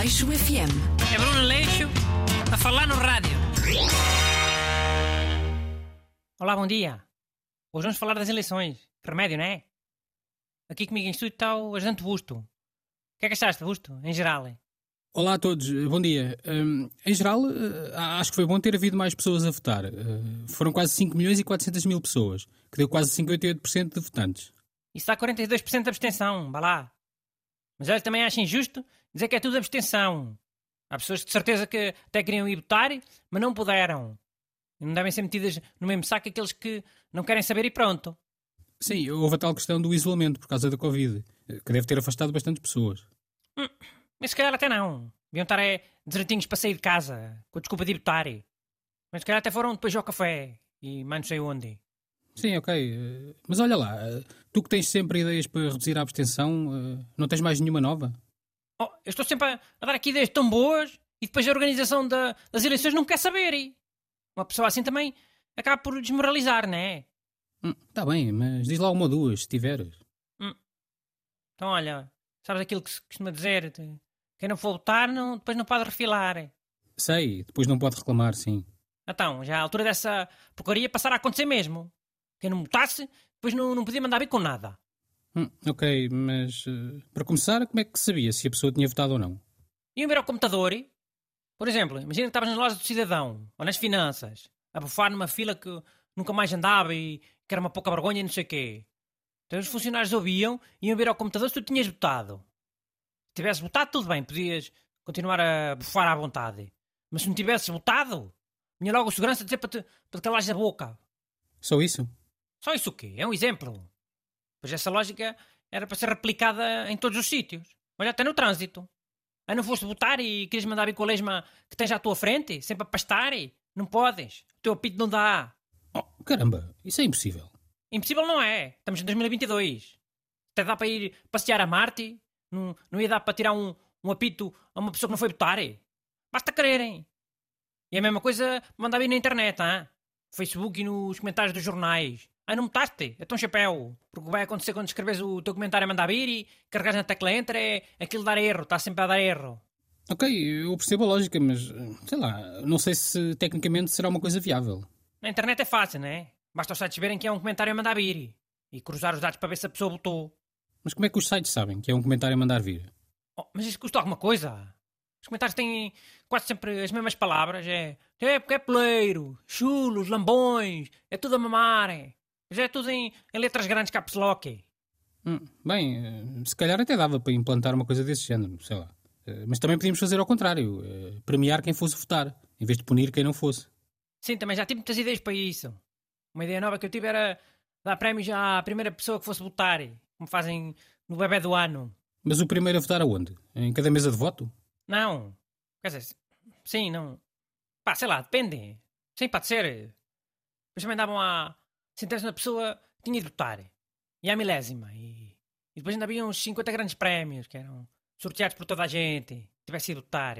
Aleixo FM. É Bruno Leixo a falar no rádio. Olá, bom dia. Hoje vamos falar das eleições. Que remédio, não é? Aqui comigo em estúdio está o ajudante Busto. O que é que achaste, Busto, em geral? Olá a todos, bom dia. Um, em geral, uh, acho que foi bom ter havido mais pessoas a votar. Uh, foram quase 5 milhões e 400 mil pessoas, que deu quase 58% de votantes. Isso dá 42% de abstenção, vá lá. Mas olha, também acho injusto dizer que é tudo abstenção. Há pessoas que de certeza que até queriam ir votar, mas não puderam. E não devem ser metidas no mesmo saco aqueles que não querem saber e pronto. Sim, houve a tal questão do isolamento por causa da Covid, que deve ter afastado bastantes pessoas. Hum, mas se calhar até não. Deviam estar é, desertinhos para sair de casa, com a desculpa de ir votar. Mas se calhar até foram depois ao café e mais não sei onde. Sim, ok. Mas olha lá, tu que tens sempre ideias para reduzir a abstenção, não tens mais nenhuma nova? Oh, eu estou sempre a, a, dar aqui ideias tão boas e depois a organização da, das eleições não quer saber. E uma pessoa assim também acaba por desmoralizar, não é? Está hum, bem, mas diz lá uma ou duas, se tiveres. Hum. Então, olha, sabes aquilo que se costuma dizer? Quem não for votar, não, depois não pode refilar. Sei, depois não pode reclamar, sim. Então, já a altura dessa porcaria passar a acontecer mesmo. Quem não votasse, depois não, não podia mandar vir com nada. Hum, ok, mas uh, para começar, como é que sabia se a pessoa tinha votado ou não? Iam ver ao computador e, por exemplo, imagina que estavas nas lojas do cidadão ou nas finanças, a bufar numa fila que nunca mais andava e que era uma pouca vergonha e não sei o quê. Então os funcionários ouviam e iam ver ao computador se tu tinhas votado. Se tivesse votado, tudo bem, podias continuar a bufar à vontade. Mas se não tivesses votado, vinha logo o segurança dizer para te, para te calares a boca. Só isso? Só isso o quê? É um exemplo. Pois essa lógica era para ser replicada em todos os sítios. Olha, até no trânsito. Aí não foste votar e querias mandar vir com a lesma que tens à tua frente, sempre a pastar? Não podes. O teu apito não dá. Oh, caramba, isso é impossível. Impossível não é. Estamos em 2022. Até dá para ir passear a Marte. Não, não ia dar para tirar um, um apito a uma pessoa que não foi votar. Basta quererem. E a mesma coisa mandar vir na internet, hein? Facebook e nos comentários dos jornais. Ah, não votaste? É tão chapéu. Porque o que vai acontecer quando escreves o teu comentário a mandar vir e carregas na tecla enter é aquilo dar erro. Está sempre a dar erro. Ok, eu percebo a lógica, mas sei lá, não sei se tecnicamente será uma coisa viável. Na internet é fácil, não é? Basta os sites verem que é um comentário a mandar vir e cruzar os dados para ver se a pessoa votou. Mas como é que os sites sabem que é um comentário a mandar vir? Oh, mas isso custa alguma coisa? Os comentários têm quase sempre as mesmas palavras. É, é porque é poleiro, chulos, lambões, é tudo a mamar. É. Já é tudo em, em letras grandes caps lock. Hum, bem, eh, se calhar até dava para implantar uma coisa desse género, sei lá. Eh, mas também podíamos fazer ao contrário, eh, premiar quem fosse votar, em vez de punir quem não fosse. Sim, também já tive muitas ideias para isso. Uma ideia nova que eu tive era dar prémios à primeira pessoa que fosse votar, como fazem no bebê do ano. Mas o primeiro a votar aonde? Em cada mesa de voto? Não. Quer dizer, sim, não. Pá, sei lá, depende. Sim, pode ser. Depois também davam a, centésima na pessoa tinha de votar. E a milésima. E, e depois ainda havia uns 50 grandes prémios que eram sorteados por toda a gente. Tivesse ido votar.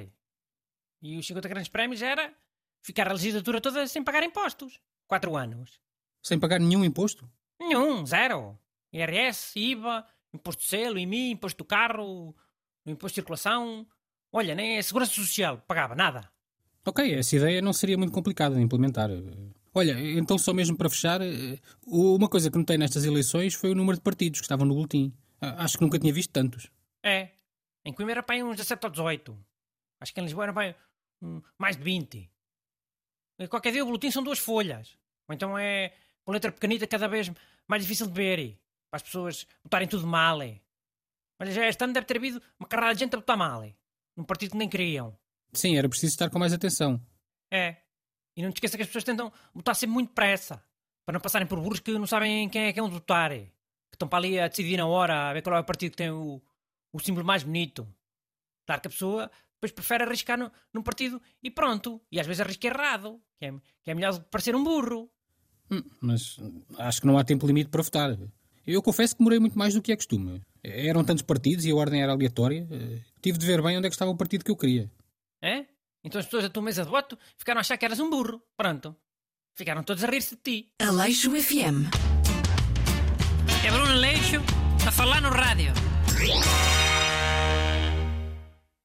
E os 50 grandes prémios era ficar a legislatura toda sem pagar impostos. Quatro anos. Sem pagar nenhum imposto? Nenhum, zero. IRS, IVA, imposto de selo, IMI, imposto do carro, imposto de circulação. Olha, nem a segurança social pagava nada. Ok, essa ideia não seria muito complicada de implementar. Olha, então só mesmo para fechar, eh, uma coisa que notei nestas eleições foi o número de partidos que estavam no boletim. Acho que nunca tinha visto tantos. É. Em Coimbra era para uns 17 ou 18. Acho que em Lisboa era para mais de 20. Qualquer dia o boletim são duas folhas. Ou então é com letra pequenita cada vez mais difícil de ver. Para as pessoas botarem tudo mal. Olha, já este ano deve ter havido uma carrada de gente a botar mal. Num partido que nem queriam. Sim, era preciso estar com mais atenção. É. E não te esqueça que as pessoas tentam botar sempre muito pressa. Para não passarem por burros que não sabem quem é que é um votar. Que estão para ali a decidir na hora, a ver qual é o partido que tem o, o símbolo mais bonito. Claro que a pessoa depois prefere arriscar no, num partido e pronto. E às vezes arrisca errado. Que é, que é melhor parecer um burro. Hum, mas acho que não há tempo limite para votar. Eu confesso que demorei muito mais do que é costume. Eram tantos partidos e a ordem era aleatória. Eh, tive de ver bem onde é que estava o partido que eu queria. Então as pessoas da tua mesa de voto ficaram a achar que eras um burro. Pronto. Ficaram todos a rir-se de ti. Aleixo FM. É Bruno Aleixo a falar no rádio.